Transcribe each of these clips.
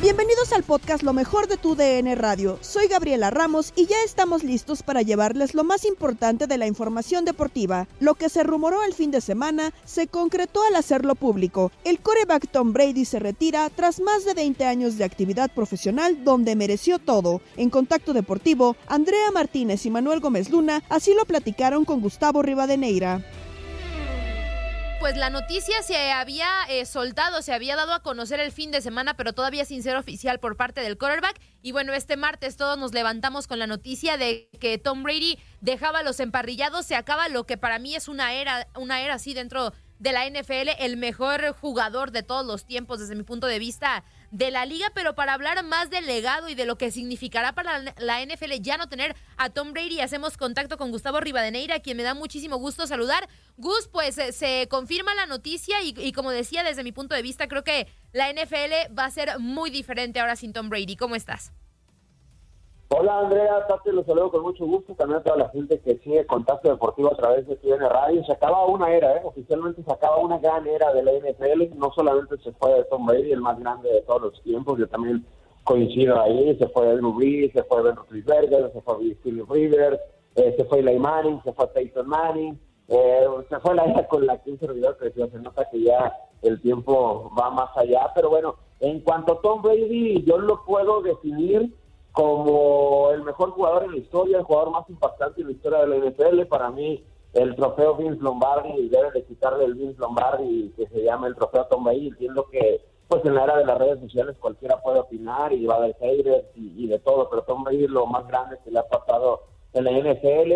Bienvenidos al podcast Lo mejor de tu DN Radio. Soy Gabriela Ramos y ya estamos listos para llevarles lo más importante de la información deportiva. Lo que se rumoró el fin de semana se concretó al hacerlo público. El coreback Tom Brady se retira tras más de 20 años de actividad profesional donde mereció todo. En Contacto Deportivo, Andrea Martínez y Manuel Gómez Luna así lo platicaron con Gustavo Rivadeneira pues la noticia se había eh, soltado, se había dado a conocer el fin de semana, pero todavía sin ser oficial por parte del quarterback. Y bueno, este martes todos nos levantamos con la noticia de que Tom Brady dejaba los emparrillados, se acaba lo que para mí es una era, una era así dentro de la NFL, el mejor jugador de todos los tiempos desde mi punto de vista de la liga, pero para hablar más del legado y de lo que significará para la NFL ya no tener a Tom Brady, hacemos contacto con Gustavo Rivadeneira, quien me da muchísimo gusto saludar. Gus, pues se confirma la noticia y, y como decía, desde mi punto de vista, creo que la NFL va a ser muy diferente ahora sin Tom Brady. ¿Cómo estás? Hola Andrea, te lo saludo con mucho gusto, también a toda la gente que sigue Contacto Deportivo a través de TN Radio. Se acaba una era, ¿eh? oficialmente se acaba una gran era de la NFL, no solamente se fue de Tom Brady, el más grande de todos los tiempos, yo también coincido ahí, se fue Drew Brees, se fue Ben Roethlisberger, se fue Philip Rivers, eh, se fue Eli Manning, se fue Peyton Manning, eh, se fue la era con la que un servidor creció, se nota que ya el tiempo va más allá, pero bueno, en cuanto a Tom Brady, yo lo puedo definir como el mejor jugador en la historia, el jugador más impactante en la historia de la NFL. Para mí, el trofeo Vince Lombardi debe de quitarle el Vince Lombardi que se llama el trofeo Tom Brady. Entiendo que pues en la era de las redes sociales cualquiera puede opinar y va a haber haters y, de todo, pero Tom Brady es lo más grande que le ha pasado en la NFL.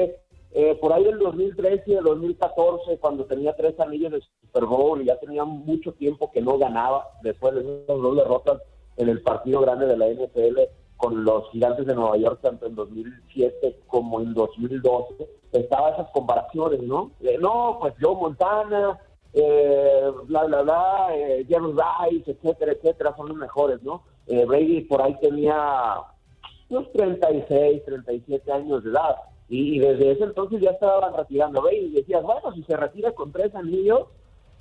Eh, por ahí el 2013 y el 2014, cuando tenía tres anillos de Super Bowl y ya tenía mucho tiempo que no ganaba, después de esas dos derrotas en el partido grande de la NFL, con los gigantes de Nueva York, tanto en 2007 como en 2012, estaba esas comparaciones, ¿no? no, pues Joe Montana, eh, bla, bla, bla, eh, Jerry Rice, etcétera, etcétera, son los mejores, ¿no? Eh, Brady por ahí tenía unos 36, 37 años de edad. Y, desde ese entonces ya estaban retirando a Brady. Y decías, bueno, si se retira con tres anillos,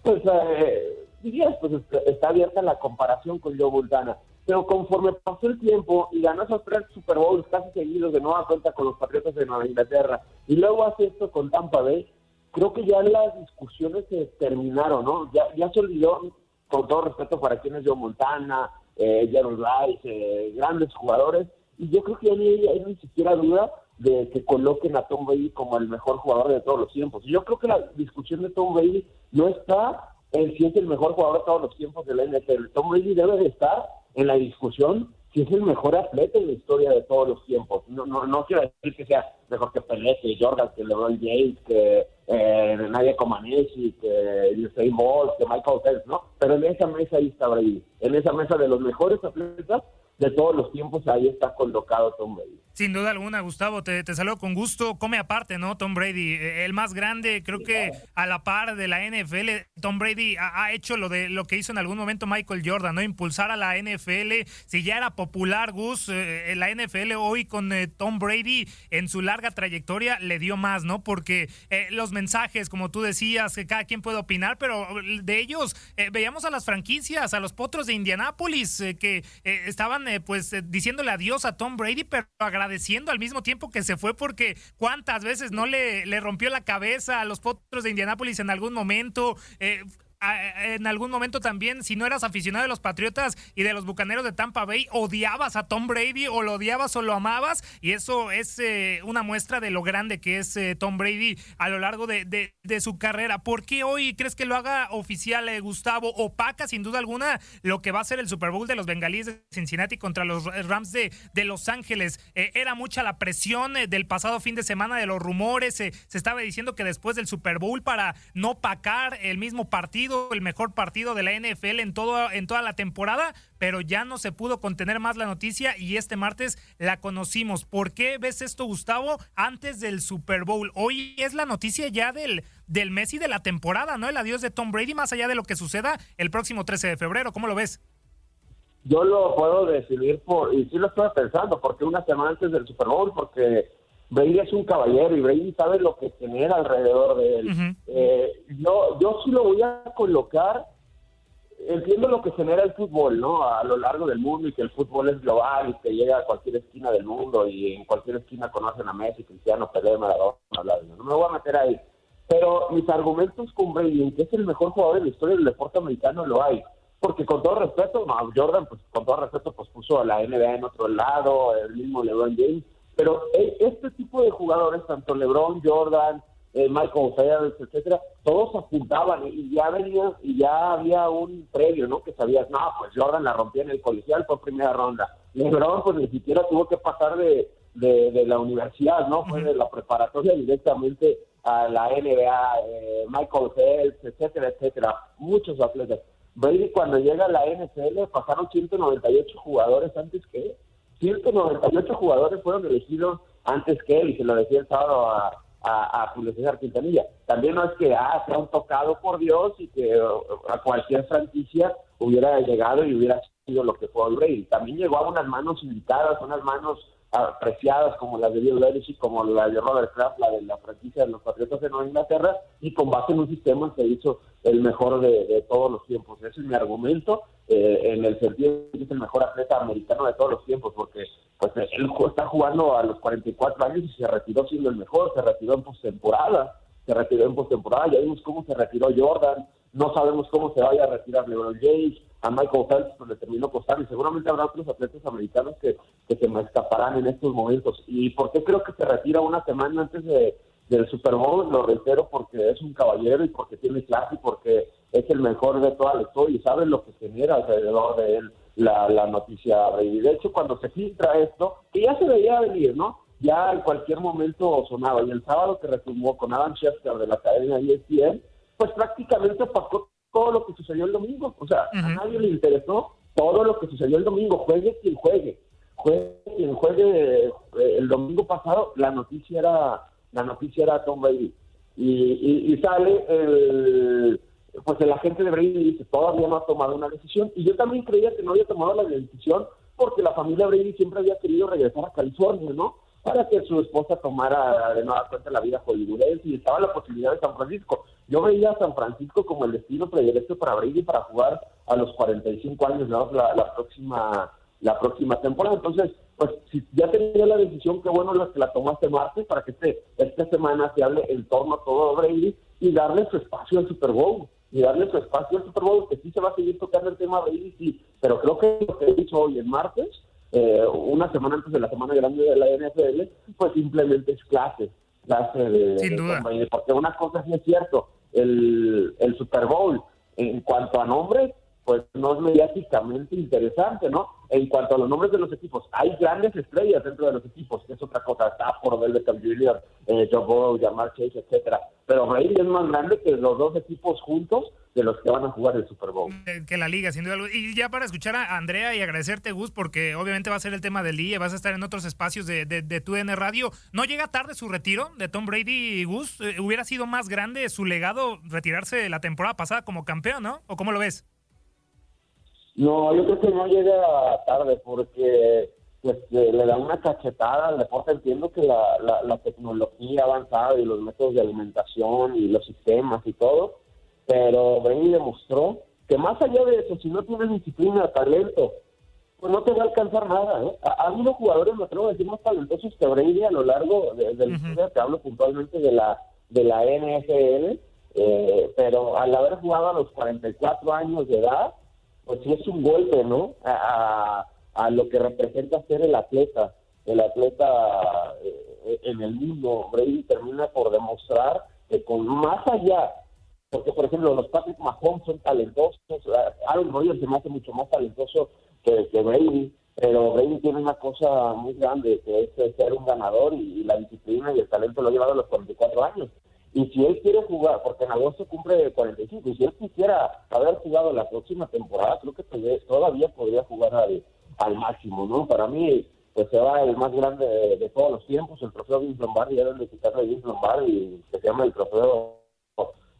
pues eh, dirías, pues está abierta la comparación con Joe Montana. Pero conforme pasó el tiempo y ganó esos tres Super Bowls casi seguidos de nueva cuenta con los Patriotas de Nueva Inglaterra y luego hace esto con Tampa Bay, creo que ya las discusiones se terminaron, ¿no? Ya, ya se olvidó, con todo respeto para quienes yo, Montana, eh, Rice, eh, grandes jugadores, y yo creo que ya ni, ni siquiera duda de que coloquen a Tom Brady como el mejor jugador de todos los tiempos. Yo creo que la discusión de Tom Brady no está en si es el mejor jugador de todos los tiempos de la NFL. Tom Brady debe de estar en la discusión si es el mejor atleta en la historia de todos los tiempos. No, no, no quiero decir que sea mejor que Pelé, que Jordan, que LeBron James, que eh, Nadia Comaneci, que Usain Bolt, que Michael Phelps, ¿no? Pero en esa mesa ahí está Brady. En esa mesa de los mejores atletas de todos los tiempos, ahí está colocado Tom Brady. Sin duda alguna, Gustavo, te, te saludo con gusto. Come aparte, ¿no? Tom Brady, eh, el más grande, creo que a la par de la NFL, Tom Brady ha, hecho lo de lo que hizo en algún momento Michael Jordan, ¿no? Impulsar a la NFL. Si ya era popular, Gus, eh, la NFL hoy con eh, Tom Brady en su larga trayectoria le dio más, ¿no? Porque los mensajes, como tú decías, que cada quien puede opinar, pero de ellos veíamos a las franquicias, a los potros de Indianápolis, que estaban pues diciéndole adiós a Tom Brady, pero agradeciendo al mismo tiempo que se fue porque cuántas veces no le, le rompió la cabeza a los potros de Indianápolis en algún momento. Eh, en algún momento también, si no eras aficionado de los Patriotas y de los Bucaneros de Tampa Bay, odiabas a Tom Brady o lo odiabas o lo amabas. Y eso es eh, una muestra de lo grande que es eh, Tom Brady a lo largo de, su carrera. ¿Por qué hoy crees que lo haga oficial eh, Gustavo? Opaca, sin duda alguna, lo que va a ser el Super Bowl de los Bengalíes de Cincinnati contra los Rams de Los Ángeles. era mucha la presión del pasado fin de semana de los rumores. se estaba diciendo que después del Super Bowl, para no pacar el mismo partido, el mejor partido de la NFL en, todo, en toda la temporada, pero ya no se pudo contener más la noticia y este martes la conocimos. ¿Por qué ves esto, Gustavo, antes del Super Bowl? Hoy es la noticia ya del, del mes y de la temporada, ¿no? El adiós de Tom Brady, más allá de lo que suceda el próximo 13 de febrero. ¿Cómo lo ves? Yo lo puedo decidir por, y sí lo estoy pensando, porque una semana antes del Super Bowl, porque Brady es un caballero y Brady sabe lo que genera alrededor de él. Eh, yo, yo sí lo voy a colocar, entiendo lo que genera el fútbol, ¿no? A lo largo del mundo y que el fútbol es global y que llega a cualquier esquina del mundo y en cualquier esquina conocen a Messi, Cristiano, Pelé, Maradona, no me voy a meter ahí. Pero mis argumentos con Brady, que es el mejor jugador de la historia del deporte americano, lo hay porque con todo respeto, Jordan, pues con todo respeto, pues puso a la NBA en otro lado, el mismo LeBron James, pero e, este tipo de jugadores, tanto LeBron, Jordan, eh, Michael Phelps, etcétera, todos apuntaban y ya venía y ya había un previo, ¿no? Que sabías, no, pues Jordan la rompía en el colegial por primera ronda. LeBron, pues ni siquiera tuvo que pasar de, de, la universidad, ¿no? Fue de la preparatoria directamente a la NBA, eh, Michael Phelps, etcétera, etcétera. Muchos atletas. Brady cuando llega a la NFL pasaron 198 jugadores antes que él 198 jugadores fueron elegidos antes que él, y se lo decía el sábado a, a, Julio César Quintanilla. También no es que ah, sea un tocado por Dios y que a cualquier franquicia hubiera llegado y hubiera sido lo que fue el rey. También llegó a unas manos invitadas, unas manos apreciadas como la de Bill Belichick, como la de Robert Kraft, la de la franquicia de los Patriotas de Nueva Inglaterra, y con base en un sistema se hizo el mejor de, todos los tiempos. Ese es mi argumento, eh, en el sentido de que es el mejor atleta americano de todos los tiempos, porque pues él está jugando a los 44 años y se retiró siendo el mejor, se retiró en postemporada, se retiró en postemporada, ya vimos cómo se retiró Jordan, no sabemos cómo se vaya a retirar LeBron James, a Michael Phelps pues, le terminó costando y seguramente habrá otros atletas americanos que, que se me escaparán en estos momentos. ¿Y por qué creo que se retira una semana antes de, del Super Bowl? Lo reitero porque es un caballero y porque tiene clase y porque es el mejor de toda la historia y sabe lo que genera alrededor de él la, la noticia. Y de hecho, cuando se filtra esto, que ya se veía venir, ¿no? Ya en cualquier momento sonaba. Y el sábado que retomó con Adam Schefter de la cadena ESPN, pues prácticamente pasó todo lo que sucedió el domingo. O sea, a nadie le interesó todo lo que sucedió el domingo. Juegue quien juegue. Juegue quien juegue eh, el domingo pasado, la noticia era la noticia era Tom Brady. Y, y, sale el, pues el agente de Brady dice, todavía no ha tomado una decisión. Y yo también creía que no había tomado la decisión porque la familia Brady siempre había querido regresar a California, ¿no? Para que su esposa tomara de nueva cuenta la vida hollywoodense y estaba la posibilidad de San Francisco. Yo veía a San Francisco como el destino predilecto para Brady para jugar a los 45 años, ¿no? la, la próxima la próxima temporada. Entonces, pues si ya tenía la decisión, qué bueno que la tomaste martes para que este, esta semana se hable en torno a todo Brady y darle su espacio al Super Bowl. Y darle su espacio al Super Bowl, que sí se va a seguir tocando el tema Brady, sí. Pero creo que lo que he dicho hoy, en martes, eh, una semana antes de la semana grande de la NFL, pues simplemente es clase, clase de, Sin duda. porque una cosa sí es cierto, el, el Super Bowl, en cuanto a nombres, pues no es mediáticamente interesante, ¿no? En cuanto a los nombres de los equipos, hay grandes estrellas dentro de los equipos, que es otra cosa, Stafford, Beckham Jr., eh, Joe Burrow, Jamar Chase, etcétera. Pero Brady es más grande que los dos equipos juntos de los que van a jugar el Super Bowl. Eh, Que la liga, sin duda. Y ya para escuchar a Andrea y agradecerte, Gus, porque obviamente va a ser el tema del día, vas a estar en otros espacios de, de, de tu N Radio. ¿No llega tarde su retiro de Tom Brady y Gus? Eh, ¿Hubiera sido más grande su legado retirarse la temporada pasada como campeón, no? ¿O cómo lo ves? No, yo creo que no llega tarde porque pues, eh, le da una cachetada al deporte. Entiendo que la, la, la tecnología ha avanzado y los métodos de alimentación y los sistemas y todo, pero Brady demostró que más allá de eso, si no tienes disciplina, talento, pues no te va a alcanzar nada. ¿eh? Ha, habido jugadores, me atrevo a decir, más talentosos que Brady a lo largo de, de la historia, te hablo puntualmente de la, de la NFL, eh, pero al haber jugado a los 44 años de edad, pues sí es un golpe, ¿no? A, a, lo que representa ser el atleta, el atleta eh, en el mundo. Brady termina por demostrar que con más allá, porque por ejemplo los Patrick Mahomes son talentosos, Aaron Rodgers se me hace mucho más talentoso que, que Brady, pero Brady tiene una cosa muy grande, que es ser un ganador y, y la disciplina y el talento lo ha llevado a los 44 años. Y si él quiere jugar, porque en agosto cumple 45, y si él quisiera haber jugado la próxima temporada, creo que todavía- podría jugar al, al máximo, ¿no? Para mí, pues se va el más grande de, de todos los tiempos, el trofeo Vince Lombardi, ya deben de quitarle Vince Lombardi, que se llama el trofeo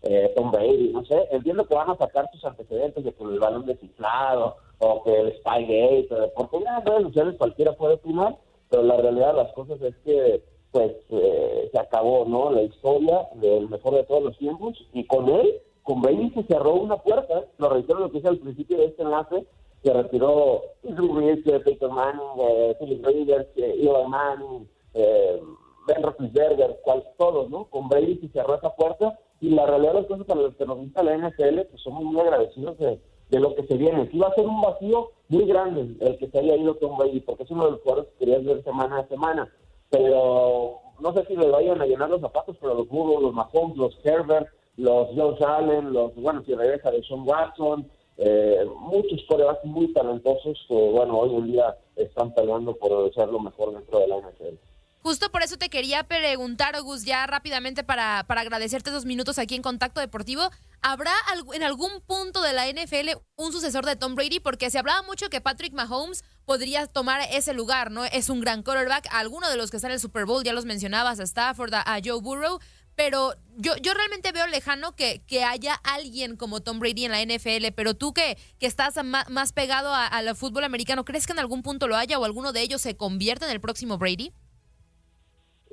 eh, Tom Brady, no sé, entiendo que van a sacar sus antecedentes de que el balón desinflado o que el Spygate, porque en redes sociales cualquiera puede opinar, pero la realidad de las cosas es que pues eh, se acabó, ¿no? La historia del mejor de todos los tiempos y con él, con Brady se cerró una puerta, lo reitero lo que hice al principio de este enlace, se retiró Drew Brees, eh, Peyton Manning, eh, Philip Rivers, eh, Eli Manning, eh, Ben Roethlisberger, todos, ¿no? Con Brady se cerró esa puerta y la realidad de las cosas para los que nos gusta la NFL, pues somos muy agradecidos de, lo que se viene. Sí va a ser un vacío muy grande el que se haya ido Tom Brady, porque es uno de los jugadores que querías ver semana a semana, pero no sé si le vayan a llenar los zapatos, pero los Burrow, los Mahomes, los Herbert, los Josh Allen, los, bueno, si regresa de Sean Watson, eh, muchos corebacks muy talentosos que, bueno, hoy en día están peleando por ser lo mejor dentro de la NFL. Justo por eso te quería preguntar, Gus, ya rápidamente para, para agradecerte esos minutos aquí en Contacto Deportivo. ¿Habrá en algún punto de la NFL un sucesor de Tom Brady? Porque se hablaba mucho que Patrick Mahomes podría tomar ese lugar, ¿no? Es un gran quarterback. Alguno de los que están en el Super Bowl, ya los mencionabas, a Stafford, a, Joe Burrow. Pero yo, yo realmente veo lejano que, que haya alguien como Tom Brady en la NFL. Pero tú que, que estás ma- más pegado al fútbol americano, ¿crees que en algún punto lo haya o alguno de ellos se convierta en el próximo Brady?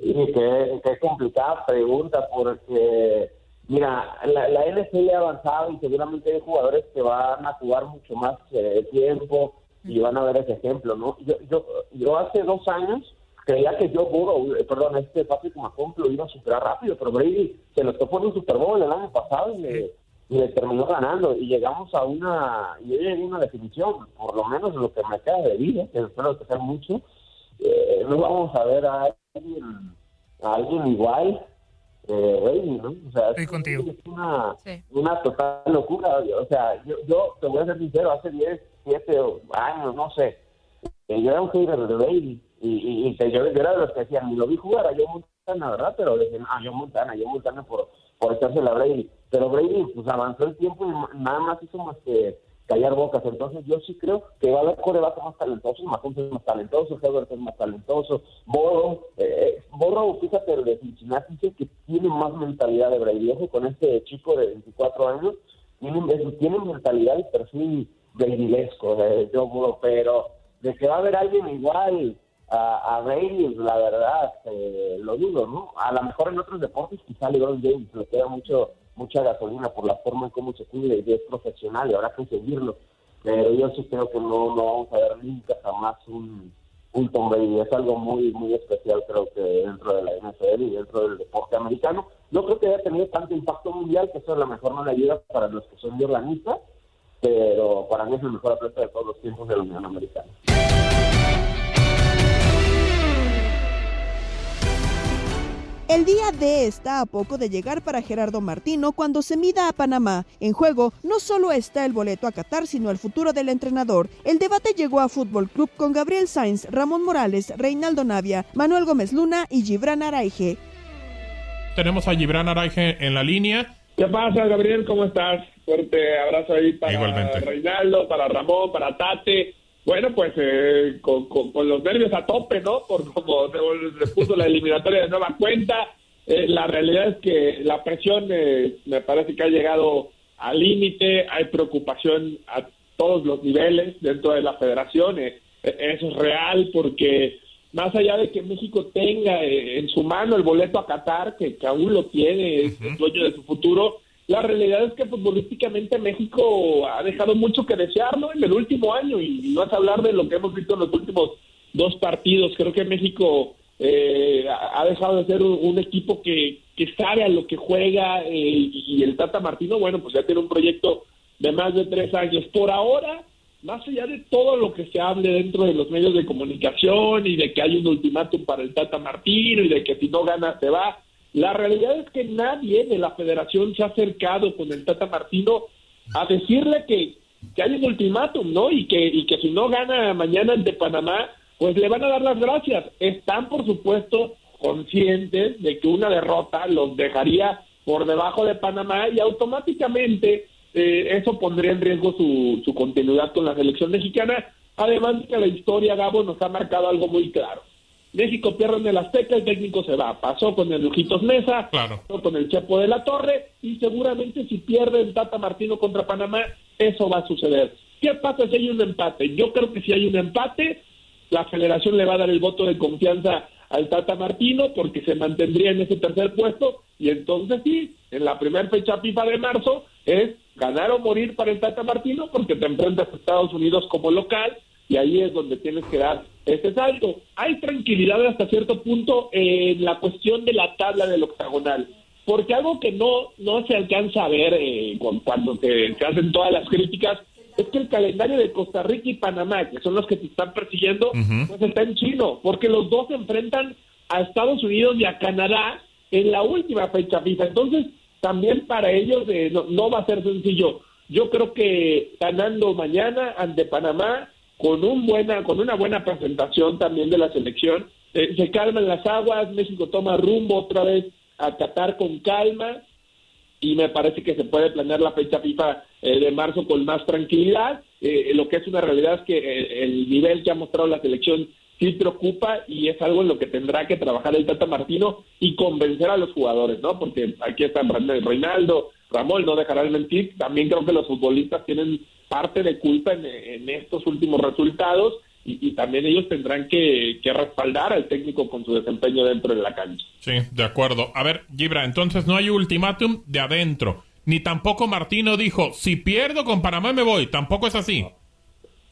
Y qué, qué complicada pregunta, porque, mira, la, la NFL ha avanzado y seguramente hay jugadores que van a jugar mucho más eh, tiempo y van a ver ese ejemplo, ¿no? Yo, yo, yo hace dos años creía que yo Burrow, eh, perdón, este Patrick Mahomes lo iba a superar rápido, pero Brady se lo topó en un Super Bowl el año pasado y le, y le terminó ganando. Y llegamos a una, y yo llegué a una definición, por lo menos lo que me queda de vida, que espero que sea mucho, eh, no vamos a ver a alguien, a alguien igual eh, Brady, ¿no? O sea, es, es una, una total locura. O sea, yo, yo te voy a ser sincero, hace 10, 7 años, no sé, eh, yo era un hater de Brady y, y, y yo, yo era de los que decían, lo vi jugar a Joe Montana, ¿verdad? Pero decían, ah, Joe Montana, Joe Montana por, por echarse la Brady. Pero Brady, pues avanzó el tiempo y nada más hizo más que callar bocas. Entonces yo sí creo que va a haber corebacks más talentosos, Mahomes es más talentoso, Herbert es más talentoso, Burrow, eh, Burrow, fíjate, el de Cincinnati dice que tiene más mentalidad de Brady. Con este chico de 24 años, tiene, tiene mentalidad y perfil de Joe Burrow, pero de que va a haber alguien igual a, a Brady, la verdad, eh, lo dudo, ¿no? A lo mejor en otros deportes quizá LeBron James le queda mucho mucha gasolina por la forma en cómo se cuida y es profesional y habrá que seguirlo. Pero yo sí creo que no, no vamos a ver nunca jamás un, un Tom Brady. Es algo muy, muy especial creo que dentro de la NFL y dentro del deporte americano. No creo que haya tenido tanto impacto mundial, que eso a lo mejor no le ayuda para los que son jordanistas, pero para mí es el mejor atleta de todos los tiempos de la Unión Americana. El día D está a poco de llegar para Gerardo Martino cuando se mida a Panamá. En juego no solo está el boleto a Qatar, sino el futuro del entrenador. El debate llegó a Fútbol Club con Gabriel Sainz, Ramón Morales, Reinaldo Navia, Manuel Gómez Luna y Gibran Araige. Tenemos a Gibran Araige en la línea. ¿Qué pasa, Gabriel? ¿Cómo estás? Fuerte abrazo ahí para Reinaldo, para Ramón, para Tate. Bueno, pues eh, con, los nervios a tope, ¿no? Por como se puso la eliminatoria de nueva cuenta. Eh, la realidad es que la presión eh, me parece que ha llegado al límite. Hay preocupación a todos los niveles dentro de la federación. eso es real porque más allá de que México tenga en su mano el boleto a Qatar, que, que aún lo tiene, es el dueño de su futuro, la realidad es que futbolísticamente México ha dejado mucho que desearlo en el último año y no es hablar de lo que hemos visto en los últimos dos partidos. Creo que México eh, ha dejado de ser un, equipo que, que, sabe a lo que juega eh, y el Tata Martino, bueno, pues ya tiene un proyecto de más de tres años. Por ahora, más allá de todo lo que se hable dentro de los medios de comunicación y de que hay un ultimátum para el Tata Martino y de que si no gana se va, la realidad es que nadie de la federación se ha acercado con el Tata Martino a decirle que, que hay un ultimátum, ¿no? Y que, y que si no gana mañana ante Panamá, pues le van a dar las gracias. Están, por supuesto, conscientes de que una derrota los dejaría por debajo de Panamá y automáticamente eh, eso pondría en riesgo su, su continuidad con la selección mexicana. Además de que la historia, Gabo, nos ha marcado algo muy claro. México pierde en el Azteca, el técnico se va. Pasó con el Lujitos Mesa, pasó con el Chepo de la Torre y seguramente si pierde el Tata Martino contra Panamá, eso va a suceder. ¿Qué pasa si hay un empate? Yo creo que si hay un empate, la federación le va a dar el voto de confianza al Tata Martino porque se mantendría en ese tercer puesto y entonces sí, en la primera fecha FIFA de marzo es ganar o morir para el Tata Martino porque te enfrentas a Estados Unidos como local y ahí es donde tienes que dar ese salto. Hay tranquilidad hasta cierto punto en la cuestión de la tabla del octagonal, porque algo que no, no se alcanza a ver eh, cuando se, hacen todas las críticas es que el calendario de Costa Rica y Panamá, que son los que te están persiguiendo, pues está en chino, porque los dos se enfrentan a Estados Unidos y a Canadá en la última fecha FIFA. Entonces, también para ellos eh, no, no va a ser sencillo. Yo creo que ganando mañana ante Panamá, con un buena con una buena presentación también de la selección eh, se calman las aguas México toma rumbo otra vez a Qatar con calma y me parece que se puede planear la fecha FIFA eh, de marzo con más tranquilidad eh, lo que es una realidad es que el nivel que ha mostrado la selección sí preocupa y es algo en lo que tendrá que trabajar el Tata Martino y convencer a los jugadores, ¿no? Porque aquí están Reinaldo, Ramón, no dejarán mentir, también creo que los futbolistas tienen parte de culpa en, estos últimos resultados y, también ellos tendrán que, respaldar al técnico con su desempeño dentro de la cancha. Sí, de acuerdo. A ver, Gibra, entonces no hay ultimátum de adentro. Ni tampoco Martino dijo, si pierdo con Panamá me voy. Tampoco es así.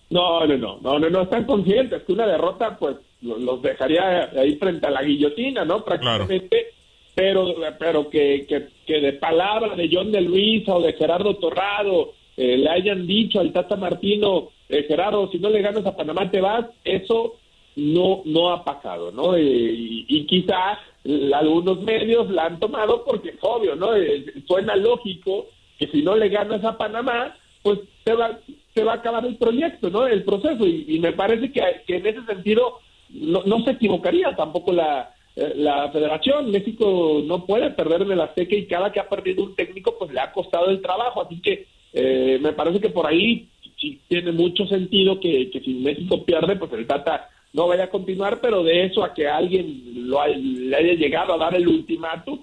No, no, no, no, no, no están conscientes que una derrota pues los dejaría ahí frente a la guillotina, ¿no? Prácticamente. Pero, pero que, que, que de palabra de John de Luisa o de Gerardo Torrado eh, le hayan dicho al Tata Martino, eh, Gerardo, si no le ganas a Panamá te vas, eso no no ha pasado, ¿no? Eh, y, y, quizá algunos medios la han tomado porque es obvio, ¿no? suena lógico que si no le ganas a Panamá, pues se va, se va a acabar el proyecto, ¿no? El proceso. Y, me parece que, en ese sentido no, no se equivocaría tampoco la, la federación. México no puede perder de la seca y cada que ha perdido un técnico, pues le ha costado el trabajo. Así que eh, me parece que por ahí tiene mucho sentido que, si México pierde, pues el Tata no vaya a continuar, pero de eso a que alguien lo le haya llegado a dar el ultimátum,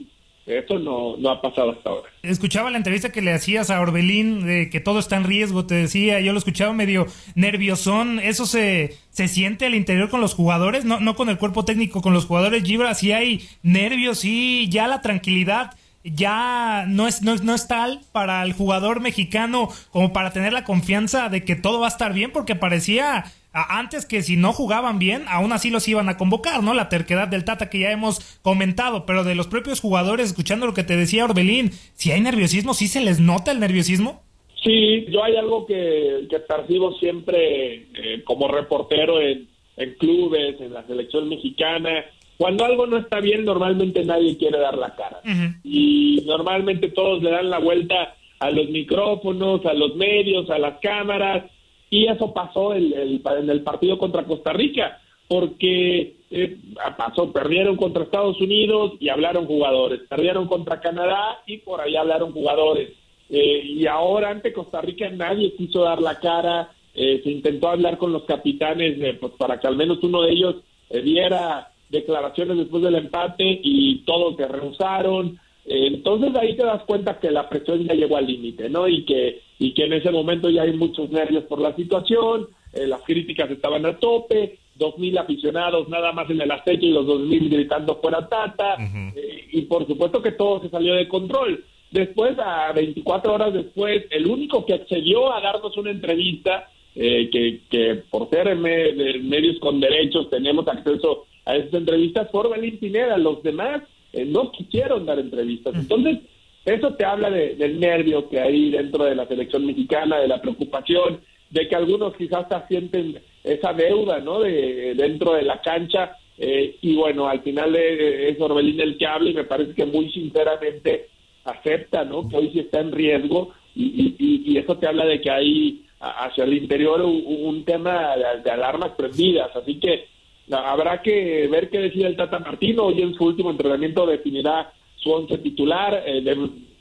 eso no, no ha pasado hasta ahora. Escuchaba la entrevista que le hacías a Orbelín de que todo está en riesgo, te decía, yo lo escuchaba medio nerviosón, ¿eso se, se siente al interior con los jugadores? No, no con el cuerpo técnico, con los jugadores, Gibra, si hay nervios, sí, ya la tranquilidad ya no es, no, es tal para el jugador mexicano como para tener la confianza de que todo va a estar bien, porque parecía antes que si no jugaban bien, aún así los iban a convocar, ¿no? La terquedad del Tata que ya hemos comentado, pero de los propios jugadores, escuchando lo que te decía Orbelín, si hay nerviosismo, ¿sí se les nota el nerviosismo? Sí, yo hay algo que, que percibo siempre eh, como reportero en, en clubes, en la selección mexicana, cuando algo no está bien, normalmente nadie quiere dar la cara. Y normalmente todos le dan la vuelta a los micrófonos, a los medios, a las cámaras. Y eso pasó en el partido contra Costa Rica, porque eh, pasó, perdieron contra Estados Unidos y hablaron jugadores, perdieron contra Canadá y por ahí hablaron jugadores. Eh, y ahora ante Costa Rica nadie quiso dar la cara, eh, se intentó hablar con los capitanes pues, para que al menos uno de ellos diera declaraciones después del empate y todos se rehusaron. entonces ahí te das cuenta que la presión ya llegó al límite, ¿no? Y que, y que en ese momento ya hay muchos nervios por la situación, las críticas estaban a tope, dos mil aficionados nada más en el Azteca y los dos mil gritando fuera Tata, eh, y por supuesto que todo se salió de control. Después, a 24 horas después, el único que accedió a darnos una entrevista, eh, que, que por ser medios con derechos tenemos acceso a esas entrevistas, fue Orbelín Pineda. Los demás eh, no quisieron dar entrevistas. Entonces, eso te habla del nervio que hay dentro de la selección mexicana, de la preocupación, de que algunos quizás hasta sienten esa deuda, ¿no? De, dentro de la cancha. Eh, y bueno, al final es Orbelín el que habla y me parece que muy sinceramente acepta, ¿no? Que hoy sí está en riesgo y, y, eso te habla de que hay hacia el interior un, tema de, alarmas prendidas. Así que habrá que ver qué decide el Tata Martino. Hoy en su último entrenamiento definirá su once titular. Eh,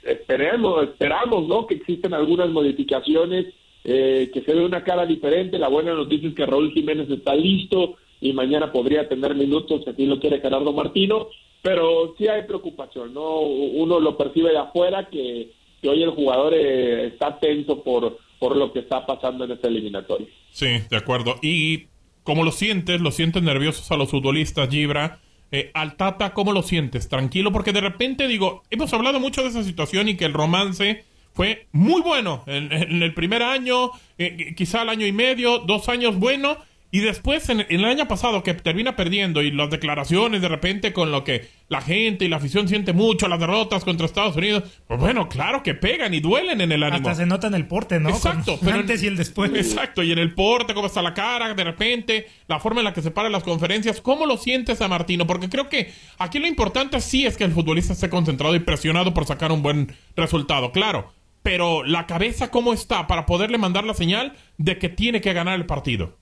esperemos, esperamos, ¿no? Que existen algunas modificaciones eh, que se ve una cara diferente. La buena noticia es que Raúl Jiménez está listo y mañana podría tener minutos si así lo quiere Gerardo Martino, pero sí hay preocupación, ¿no? Uno lo percibe de afuera que, hoy el jugador eh, está tenso por, por lo que está pasando en esta eliminatoria. Sí, de acuerdo. Y ¿cómo lo sientes? ¿Lo sientes nerviosos a los futbolistas, Gibra? Eh, al Tata, ¿cómo lo sientes? Tranquilo, porque de repente digo, hemos hablado mucho de esa situación y que el romance fue muy bueno en, el primer año, eh, quizá el año y medio, dos años bueno, y después en, el año pasado que termina perdiendo y las declaraciones de repente con lo que la gente y la afición siente mucho, las derrotas contra Estados Unidos, pues bueno, claro que pegan y duelen en el ánimo. Hasta se nota en el porte, ¿no? Exacto. pero antes y el después. Exacto, y en el porte, cómo está la cara, de repente, la forma en la que se paran las conferencias, ¿cómo lo sientes a Martino? Porque creo que aquí lo importante sí es que el futbolista esté concentrado y presionado por sacar un buen resultado, claro pero la cabeza cómo está para poderle mandar la señal de que tiene que ganar el partido.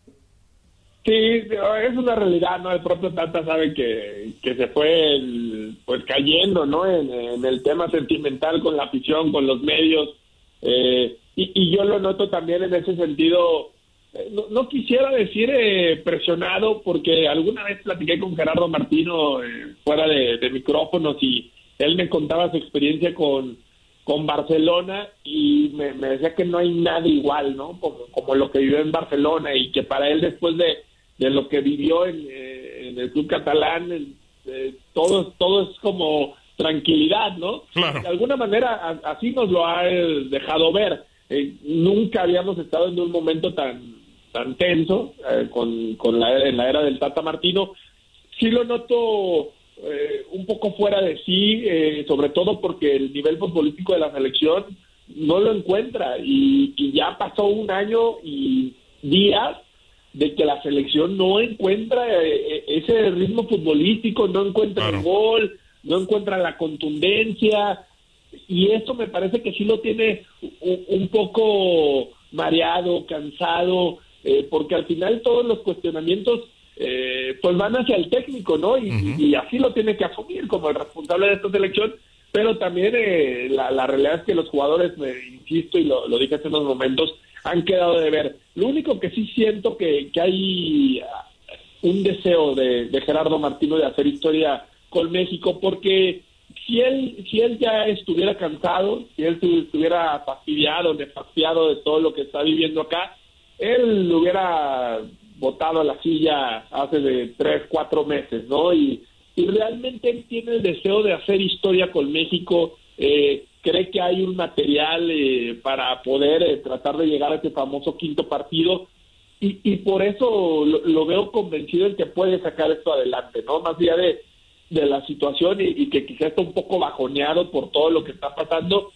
Sí, es una realidad, ¿no? El propio Tata sabe que, que se fue pues cayendo, ¿no? En, el tema sentimental con la afición, con los medios. Eh, y, yo lo noto también en ese sentido, eh, no, quisiera decir eh, presionado, porque alguna vez platiqué con Gerardo Martino fuera de, de micrófonos y él me contaba su experiencia con con Barcelona y me, decía que no hay nada igual, ¿no? Como, lo que vivió en Barcelona y que para él después de, de lo que vivió en, eh, el club catalán, eh, todo, todo es como tranquilidad, ¿no? De alguna manera así nos lo ha eh, dejado ver. nunca habíamos estado en un momento tan tan tenso con, con la, en la era del Tata Martino. Sí lo noto eh, un poco fuera de sí, eh, sobre todo porque el nivel futbolístico de la selección no lo encuentra y, ya pasó un año y días de que la selección no encuentra eh, ese ritmo futbolístico, no encuentra el gol, no encuentra la contundencia y esto me parece que sí lo tiene un, poco mareado, cansado, porque al final todos los cuestionamientos eh, pues van hacia el técnico, ¿no? Y, así lo tiene que asumir como el responsable de esta selección, pero también eh, la, realidad es que los jugadores, me insisto y lo, dije hace unos momentos, han quedado de ver. Lo único que sí siento que, que hay ah, un deseo de, Gerardo Martino de hacer historia con México, porque si él, si él ya estuviera cansado, si él estuviera fastidiado, desfastiado de todo lo que está viviendo acá, él hubiera votado a la silla hace de tres, cuatro meses, ¿no? Y, y realmente él tiene el deseo de hacer historia con México, eh, cree que hay un material eh, para poder eh, tratar de llegar a ese famoso quinto partido y, y por eso lo, veo convencido en que puede sacar esto adelante, ¿no? Más allá de, de la situación y, que quizá está un poco bajoneado por todo lo que está pasando,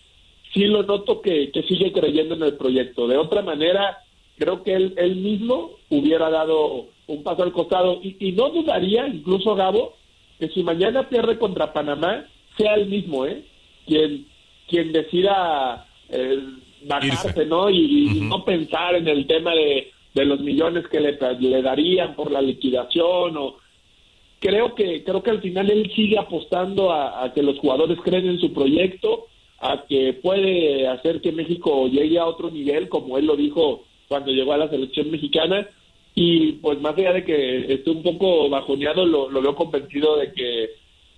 sí lo noto que, que sigue creyendo en el proyecto. De otra manera, creo que él, él mismo hubiera dado un paso al costado y, no dudaría, incluso Gabo, que si mañana pierde contra Panamá, sea el mismo, ¿eh? Quien, quien decida eh, bajarse, ¿no? Y, no pensar en el tema de, de los millones que le, le darían por la liquidación o creo que creo que al final él sigue apostando a, que los jugadores creen en su proyecto, a que puede hacer que México llegue a otro nivel, como él lo dijo cuando llegó a la selección mexicana. Y pues más allá de que esté un poco bajoneado, lo, lo veo convencido de que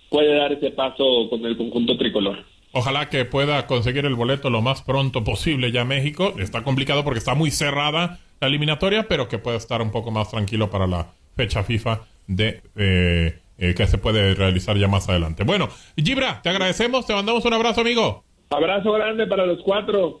puede dar ese paso con el conjunto tricolor. Ojalá que pueda conseguir el boleto lo más pronto posible ya México. Está complicado porque está muy cerrada la eliminatoria, pero que pueda estar un poco más tranquilo para la fecha FIFA de eh, eh, que se puede realizar ya más adelante. Bueno, Gibra, te agradecemos, te mandamos un abrazo, amigo. Abrazo grande para los cuatro.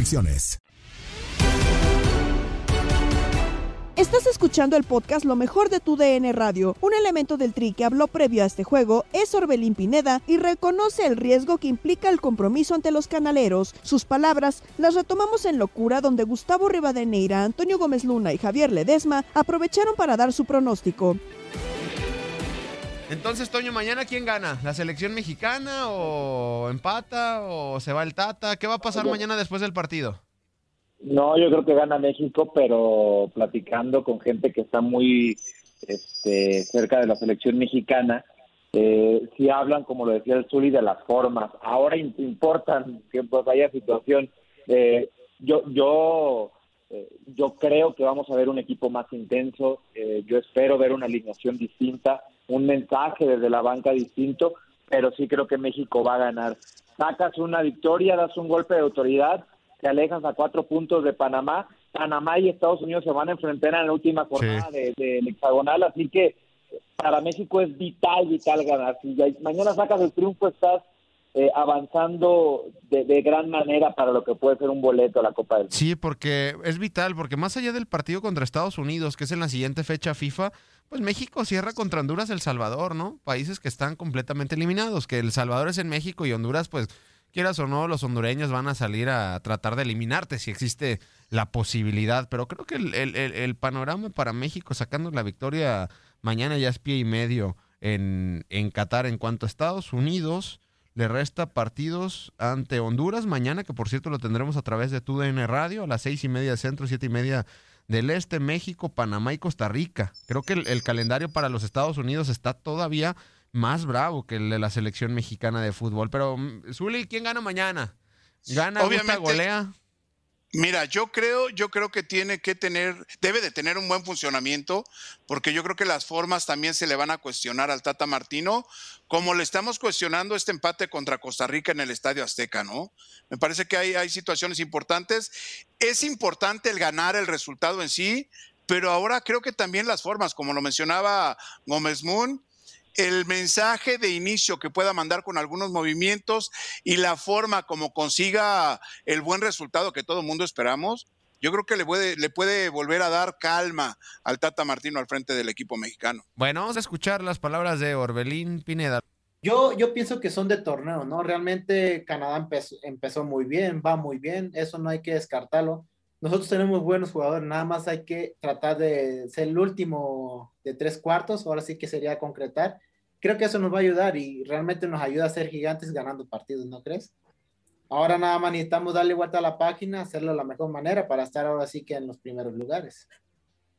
Estás escuchando el podcast Lo mejor de tu DN Radio. Un elemento del tri que habló previo a este juego es Orbelín Pineda y reconoce el riesgo que implica el compromiso ante los canaleros. Sus palabras las retomamos en Locura, donde Gustavo Rivadeneira, Antonio Gómez Luna y Javier Ledesma aprovecharon para dar su pronóstico. Entonces, Toño, mañana quién gana? ¿La selección mexicana o empata o se va el Tata? ¿Qué va a pasar mañana después del partido? No, yo creo que gana México, pero platicando con gente que está muy este, cerca de la selección mexicana, eh, si hablan, como lo decía el Zuli, de las formas. Ahora importan que pues haya situación. Eh, yo, yo, eh, yo creo que vamos a ver un equipo más intenso. Eh, yo espero ver una alineación distinta un mensaje desde la banca distinto, pero sí creo que México va a ganar. Sacas una victoria, das un golpe de autoridad, te alejas a cuatro puntos de Panamá. Panamá y Estados Unidos se van a enfrentar en la última jornada del de, hexagonal, así que para México es vital, vital ganar. Si mañana sacas el triunfo, estás eh, avanzando de, de, gran manera para lo que puede ser un boleto a la Copa del Mundo. Sí, porque es vital, porque más allá del partido contra Estados Unidos, que es en la siguiente fecha FIFA, pues México cierra contra Honduras El Salvador, ¿no? Países que están completamente eliminados, que El Salvador es en México y Honduras, pues quieras o no, los hondureños van a salir a tratar de eliminarte si existe la posibilidad. Pero creo que el, panorama para México sacando la victoria mañana ya es pie y medio en, Qatar en cuanto a Estados Unidos. Le resta partidos ante Honduras mañana, que por cierto lo tendremos a través de TUDN Radio a las seis y media centro, siete y media del Este, México, Panamá y Costa Rica. Creo que el, calendario para los Estados Unidos está todavía más bravo que el de la selección mexicana de fútbol. Pero, mm, Zuli, ¿quién gana mañana? ¿Gana, Obviamente, golea? Mira, yo creo, yo creo que tiene que tener, debe de tener un buen funcionamiento, porque yo creo que las formas también se le van a cuestionar al Tata Martino, como le estamos cuestionando este empate contra Costa Rica en el Estadio Azteca, ¿no? Me parece que hay, hay situaciones importantes. Es importante el ganar el resultado en sí, pero ahora creo que también las formas, como lo mencionaba Gómez Moon, el mensaje de inicio que pueda mandar con algunos movimientos y la forma como consiga el buen resultado que todo el mundo esperamos, yo creo que le puede, le puede volver a dar calma al Tata Martino al frente del equipo mexicano. Bueno, vamos a escuchar las palabras de Orbelín Pineda. Yo, yo pienso que son de torneo, ¿no? Realmente Canadá empezó, empezó muy bien, va muy bien, eso no hay que descartarlo. Nosotros tenemos buenos jugadores, nada más hay que tratar de ser el último de tres cuartos, ahora sí que sería concretar. Creo que eso nos va a ayudar y realmente nos ayuda a ser gigantes ganando partidos, ¿no crees? Ahora nada más necesitamos darle vuelta a la página, hacerlo de la mejor manera para estar ahora sí que en los primeros lugares.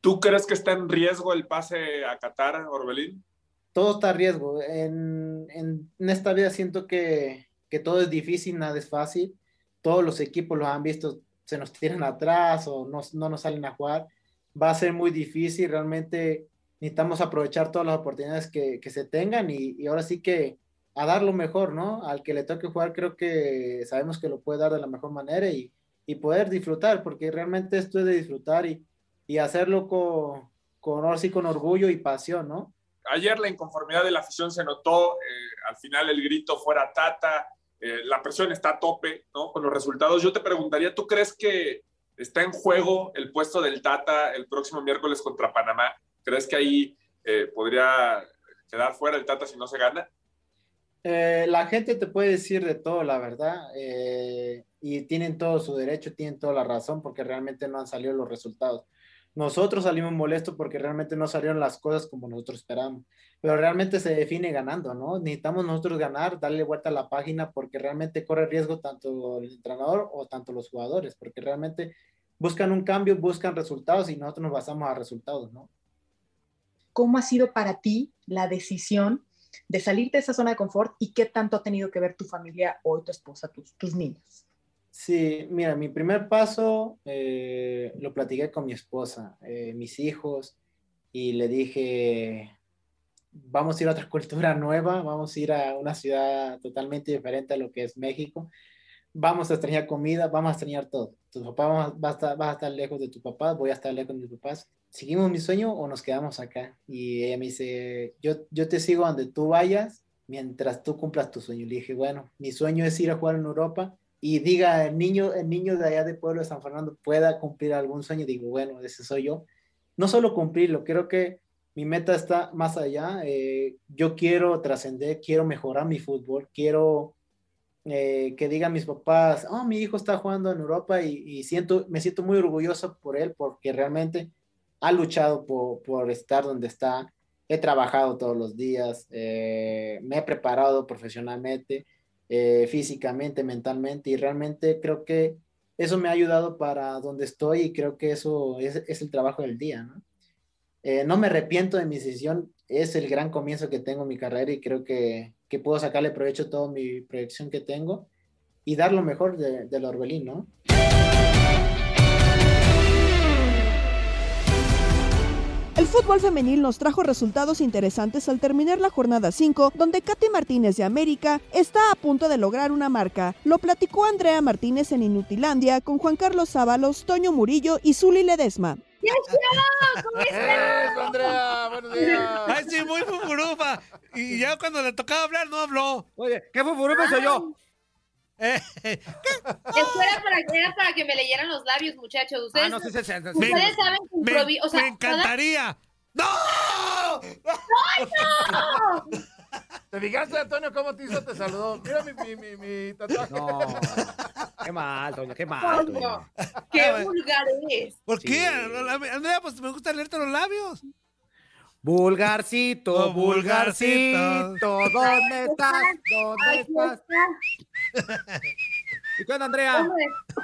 ¿Tú crees que está en riesgo el pase a Qatar, Orbelín? Todo está en riesgo. En, en, esta vida siento que, que todo es difícil, nada es fácil. Todos los equipos los han visto se nos tiran atrás o no, no nos salen a jugar. va a ser muy difícil, realmente necesitamos aprovechar todas las oportunidades que, se tengan y, ahora sí que a dar lo mejor, ¿no? Al que le toque jugar creo que sabemos que lo puede dar de la mejor manera y, poder disfrutar, porque realmente esto es de disfrutar y, y hacerlo con, con, ahora sí, con orgullo y pasión, ¿no? Ayer la inconformidad de la afición se notó, eh, al final el grito fuera Tata, eh, la presión está a tope, ¿no? Con los resultados. Yo te preguntaría, ¿tú crees que está en juego el puesto del Tata el próximo miércoles contra Panamá? ¿Crees que ahí eh, podría quedar fuera el Tata si no se gana? la gente te puede decir de todo, la verdad, y tienen todo su derecho, tienen toda la razón, porque realmente no han salido los resultados. Nosotros salimos molestos porque realmente no salieron las cosas como nosotros esperamos, pero realmente se define ganando, ¿no? Necesitamos nosotros ganar, darle vuelta a la página porque realmente corre riesgo tanto el entrenador o tanto los jugadores, porque realmente buscan un cambio, buscan resultados y nosotros nos basamos a resultados, ¿no? ¿Cómo ha sido para ti la decisión de salir de esa zona de confort y qué tanto ha tenido que ver tu familia o tu esposa, tus, tus niños? Sí, mira, mi primer paso eh, lo platiqué con mi esposa, eh, mis hijos, y le dije, vamos a ir a otra cultura nueva, vamos a ir a una ciudad totalmente diferente a lo que es México, vamos a extrañar comida, vamos a extrañar todo. Tu papá va a estar, a estar lejos de tu papá, voy a estar lejos de mis papás. ¿Seguimos mi sueño o nos quedamos acá? Y ella me dice, yo, yo te sigo donde tú vayas mientras tú cumplas tu sueño. Le dije, bueno, mi sueño es ir a jugar en Europa y diga el niño, el niño de allá de Pueblo de San Fernando pueda cumplir algún sueño, digo, bueno, ese soy yo. No solo cumplirlo, creo que mi meta está más allá. Eh, yo quiero trascender, quiero mejorar mi fútbol, quiero eh, que digan mis papás, oh, mi hijo está jugando en Europa y, siento, me siento muy orgulloso por él porque realmente ha luchado por, por estar donde está. He trabajado todos los días, eh, me he preparado profesionalmente eh, físicamente, mentalmente, y realmente creo que eso me ha ayudado para donde estoy y creo que eso es, el trabajo del día, ¿no? Eh, no me arrepiento de mi decisión, es el gran comienzo que tengo en mi carrera y creo que, que puedo sacarle provecho a toda mi proyección que tengo y dar lo mejor de, del Orbelín. El fútbol femenil nos trajo resultados interesantes al terminar la jornada 5, donde Katy Martínez de América está a punto de lograr una marca. Lo platicó Andrea Martínez en Inutilandia con Juan Carlos Sábalos, Toño Murillo y Zuli Ledesma. ¿Cómo estás? Andrea! ¡Buenos días! ¡Ay, sí, muy fufurufa! Y ya cuando le tocaba hablar, no habló. Oye, ¿qué fufurufa soy yo? Eh, Esto era para, para que me leyeran los labios, muchachos. Ah, ustedes, ustedes saben que o sea, me encantaría. ¡No! ¡No, no! ¿Te fijaste, Antonio, cómo te hizo? Te saludó. Mira mi, mi, mi, mi tatuaje. No. Qué mal, Toño, qué mal. Toño. Qué ah, vulgar es. ¿Por qué? Andrea, pues me gusta leerte los labios. Vulgarcito, oh, vulgarcito, ¿dónde estás? ¿Dónde estás? ¿Y qué onda, Andrea?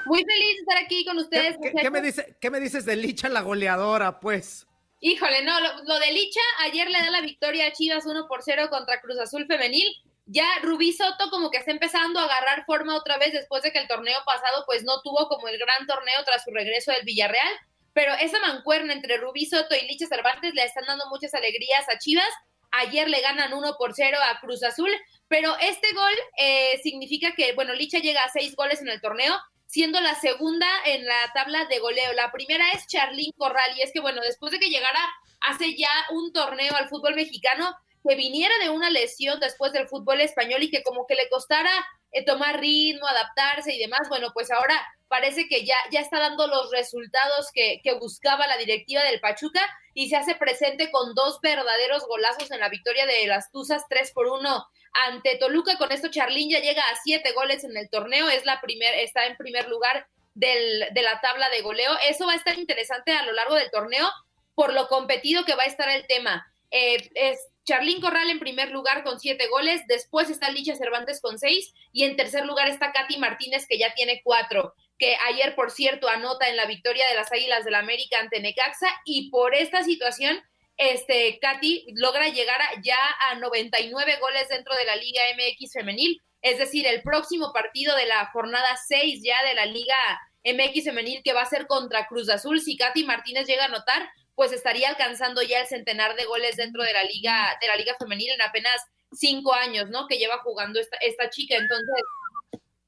Muy feliz de estar aquí con ustedes. ¿Qué, me, dice, ¿Qué me dices de Licha la goleadora, pues? Híjole, no, lo, de Licha, ayer le da la victoria a Chivas 1 por 0 contra Cruz Azul Femenil. Ya Rubí Soto como que está empezando a agarrar forma otra vez después de que el torneo pasado pues no tuvo como el gran torneo tras su regreso del Villarreal pero esa mancuerna entre Rubí Soto y Licha Cervantes le están dando muchas alegrías a Chivas. Ayer le ganan 1 por 0 a Cruz Azul, pero este gol eh, significa que, bueno, Licha llega a seis goles en el torneo, siendo la segunda en la tabla de goleo. La primera es Charlín Corral, y es que, bueno, después de que llegara hace ya un torneo al fútbol mexicano, que viniera de una lesión después del fútbol español y que como que le costara eh, tomar ritmo, adaptarse y demás, bueno, pues ahora parece que ya, ya está dando los resultados que, que, buscaba la directiva del Pachuca y se hace presente con dos verdaderos golazos en la victoria de las Tuzas 3 por 1 ante Toluca. Con esto Charlín ya llega a siete goles en el torneo, es la primer, está en primer lugar del, de la tabla de goleo. Eso va a estar interesante a lo largo del torneo por lo competido que va a estar el tema. Eh, es Charlín Corral en primer lugar con siete goles, después está Licha Cervantes con seis y en tercer lugar está Katy Martínez que ya tiene cuatro que ayer, por cierto, anota en la victoria de las Águilas del la América ante Necaxa y por esta situación, este, Katy logra llegar ya a 99 goles dentro de la Liga MX femenil, es decir, el próximo partido de la jornada 6 ya de la Liga MX femenil que va a ser contra Cruz Azul. Si Katy Martínez llega a anotar, pues estaría alcanzando ya el centenar de goles dentro de la liga, de la liga femenil en apenas cinco años, ¿no? Que lleva jugando esta, esta chica. Entonces,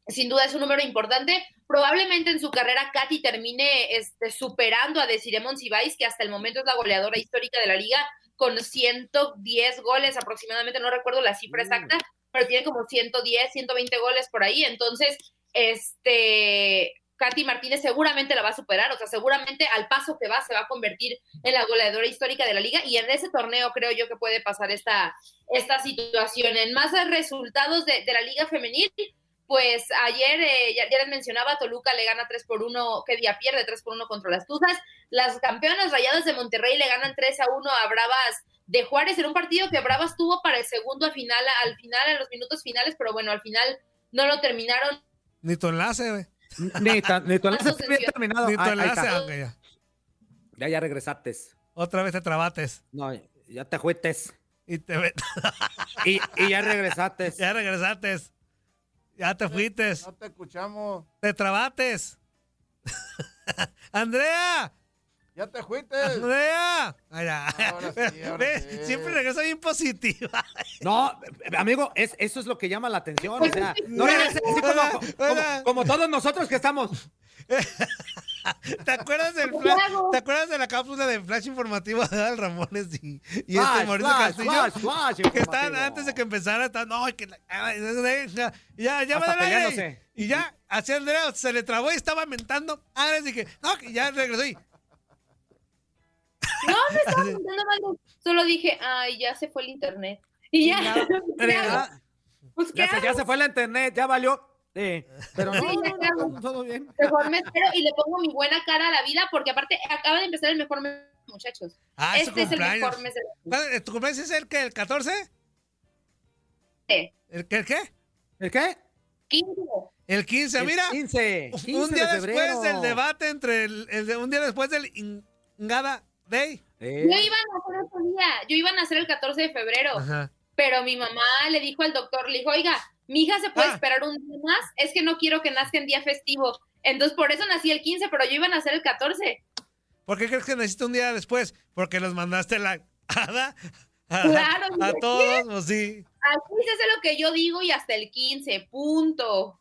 sin duda es un número importante. Probablemente en su carrera Katy termine este, superando a Desiree Monsiváis, que hasta el momento es la goleadora histórica de la liga, con 110 goles aproximadamente, no recuerdo la cifra exacta, pero tiene como 110, 120 goles por ahí. Entonces, este, Katy Martínez seguramente la va a superar, o sea, seguramente al paso que va se va a convertir en la goleadora histórica de la liga y en ese torneo creo yo que puede pasar esta, esta situación. En más resultados de, la liga femenil, pues ayer, eh, ya, les mencionaba, Toluca le gana 3 por 1, que día pierde 3 por 1 contra las Tuzas. Las campeonas rayadas de Monterrey le ganan 3 a 1 a Bravas de Juárez en un partido que Bravas tuvo para el segundo al final, al final, en los minutos finales, pero bueno, al final no lo terminaron. Ni tu enlace, güey. Ni, ta, ni tu enlace bien terminado. Ni tu Ahí- ahí enlace, está. ok, ya. Ya, ya regresaste. Otra vez te trabates. No, ya te juetes. Y te Y, y ya regresaste. Ya regresaste. Ya te fuiste. No te escuchamos. Te trabates. Andrea. Ya te fuiste. Andrea. Ay, ya. Ahora sí, ahora sí. Siempre regresa bien positiva. No, amigo, es, eso es lo que llama la atención. O sea, no regreses así como, como- como todos nosotros que estamos. ¿Te acuerdas del flash, ¿Te acuerdas de la cápsula de flash informativo de Adal Ramones y, y Flash, este Mauricio flash, Castillo? flash, flash que estaban antes de que empezara, estaban, no, que la- ay, ya, ya, ya, peleándose. Y ya, así Andrea se le trabó y estaba mentando. Ah, les dije, no, que ya regresó y No, no estaba contando mal. Solo dije, ay, ya se fue el internet. Y ya. ¿qué hago? Pues, ¿qué Ya se, ya fue la internet, ya valió. Sí, pero no, Sí, ya, no, no, todo bien. Mejor me espero y le pongo mi buena cara a la vida porque aparte acaba de empezar el mejor mes, muchachos. Ah, este es el mejor mes. de- ¿Cuál- ¿Tu cumpleaños es el que el 14? Sí. ¿El qué? ¿El qué? ¿El qué? 15. El 15, El mira. 15, 15 un día de después del debate entre el, el de- un día después del Ingada Day. Yo iba a nacer ese día, yo iba a nacer el 14 de febrero, Ajá. pero mi mamá le dijo al doctor, le dijo, oiga, mi hija se puede Ah. esperar un día más, es que no quiero que nazca en día festivo. Entonces por eso nací el 15, pero yo iba a nacer el 14. ¿Por qué crees que necesito un día después? Porque los mandaste la hada a, Claro, a ¿de todos, qué? pues sí. Aquí se hace lo que yo digo y hasta el 15, punto.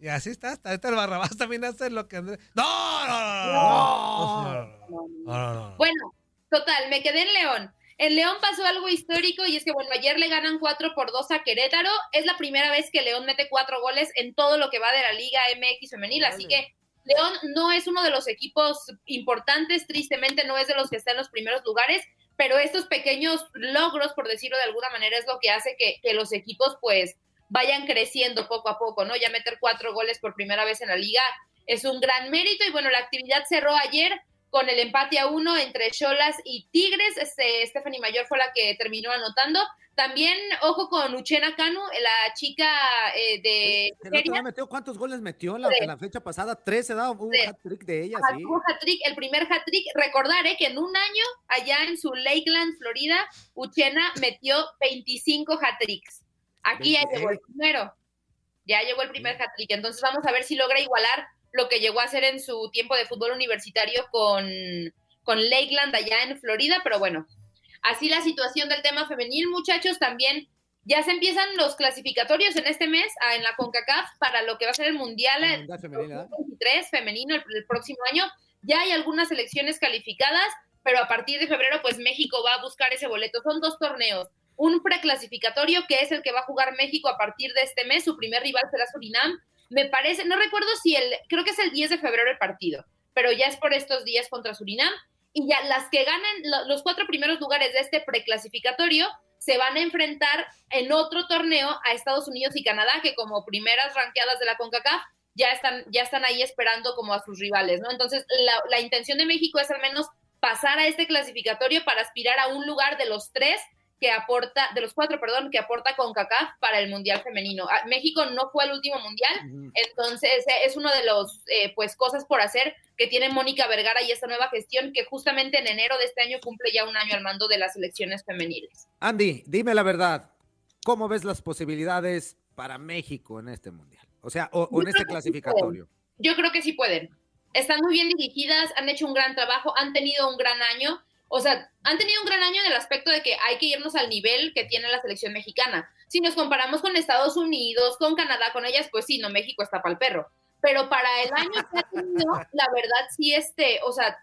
Y así está. hasta Ahorita el Barrabás también hace lo que Andrés. ¡No! No, no, no. No, no, no, no, no, no. Bueno, total, me quedé en León. En León pasó algo histórico y es que, bueno, ayer le ganan 4 por 2 a Querétaro. Es la primera vez que León mete cuatro goles en todo lo que va de la Liga MX femenil, así que León no es uno de los equipos importantes, tristemente no es de los que está en los primeros lugares, pero estos pequeños logros, por decirlo de alguna manera, es lo que hace que, que los equipos pues vayan creciendo poco a poco, ¿no? Ya meter cuatro goles por primera vez en la liga es un gran mérito y bueno, la actividad cerró ayer con el empate a uno entre Cholas y Tigres. Este, Stephanie Mayor fue la que terminó anotando. También, ojo con Uchena Canu, la chica eh, de día metió, ¿Cuántos goles metió la, la fecha pasada? 13, daba un Sí. hat-trick de ella, Ajá, sí. hat-trick, el primer hat-trick. Recordar eh, que en un año, allá en su Lakeland, Florida, Uchena metió 25 hat-tricks. Aquí ya llegó el primero. Ya llegó el primer hat-trick. Entonces vamos a ver si logra igualar lo que llegó a hacer en su tiempo de fútbol universitario con, con Lakeland allá en Florida. Pero bueno, así la situación del tema femenil, muchachos, también ya se empiezan los clasificatorios en este mes ah, en la CONCACAF para lo que va a ser el Mundial, El Mundial femenil, ¿verdad? 2023 femenino el, el próximo año. Ya hay algunas selecciones calificadas, pero a partir de febrero, pues México va a buscar ese boleto. Son dos torneos. Un preclasificatorio, que es el que va a jugar México a partir de este mes. Su primer rival será Surinam. Me parece, no recuerdo si el, creo que es el 10 de febrero el partido, pero ya es por estos días contra Surinam. Y ya las que ganan lo- los cuatro primeros lugares de este preclasificatorio se van a enfrentar en otro torneo a Estados Unidos y Canadá, que como primeras ranqueadas de la CONCACAF ya están, ya están ahí esperando como a sus rivales, ¿no? Entonces, la intención de México es al menos pasar a este clasificatorio para aspirar a un lugar de los tres que aporta, de los cuatro, perdón, que aporta CONCACAF para el Mundial Femenino. Ah, México no fue el último Mundial, entonces eh, es uno de los, eh, pues, cosas por hacer que tiene Mónica Vergara y esta nueva gestión que justamente en enero de este año cumple ya un año al mando de las selecciones femeniles. Andy, dime la verdad. ¿Cómo ves las posibilidades para México en este mundial? O sea, o, o en este que sí clasificatorio. yo creo que sí pueden. Están muy bien dirigidas, han hecho un gran trabajo, han tenido un gran año. O sea, han tenido un gran año en el aspecto de que hay que irnos al nivel que tiene la selección mexicana. Si nos comparamos con Estados Unidos, con Canadá, con ellas, pues sí, no, México está para el perro. Pero para el año que ha tenido, la verdad sí, este, o sea,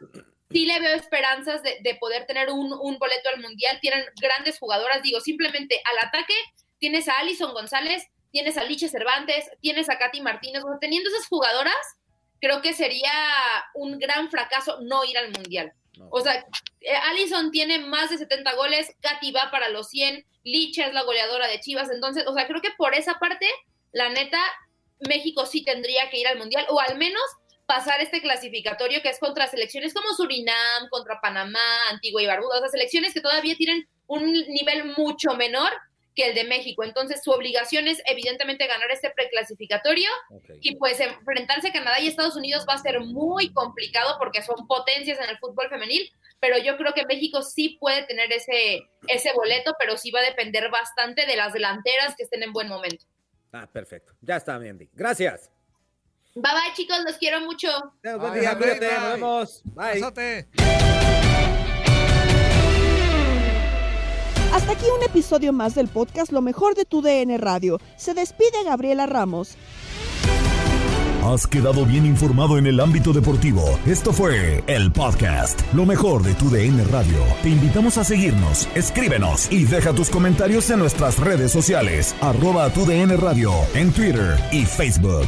sí le veo esperanzas de, de poder tener un, un, boleto al mundial. Tienen grandes jugadoras, digo, simplemente al ataque tienes a Alison González, tienes a Liche Cervantes, tienes a Katy Martínez. teniendo esas jugadoras, creo que sería un gran fracaso no ir al mundial. O sea, eh, Alison tiene más de 70 goles, Katy va para los 100, Liche es la goleadora de Chivas. Entonces, o sea, creo que por esa parte, la neta, México sí tendría que ir al mundial, o al menos pasar este clasificatorio que es contra selecciones como Surinam, contra Panamá, Antigua y Barbuda, o sea, selecciones que todavía tienen un nivel mucho menor que el de México. Entonces, su obligación es evidentemente ganar este preclasificatorio y pues enfrentarse a Canadá y Estados Unidos va a ser muy complicado porque son potencias en el fútbol femenil, pero yo creo que México sí puede tener ese, ese boleto, pero sí va a depender bastante de las delanteras que estén en buen momento. Ah, perfecto. Ya está, Andy. Gracias. Bye bye, chicos, los quiero mucho. Buen día, cuídate, nos vemos. Bye. Hasta aquí un episodio más del podcast Lo mejor de tu DN Radio. Se despide Gabriela Ramos. Has quedado bien informado en el ámbito deportivo. Esto fue el podcast Lo mejor de tu DN Radio. Te invitamos a seguirnos, escríbenos y deja tus comentarios en nuestras redes sociales, arroba tu DN Radio, en Twitter y Facebook.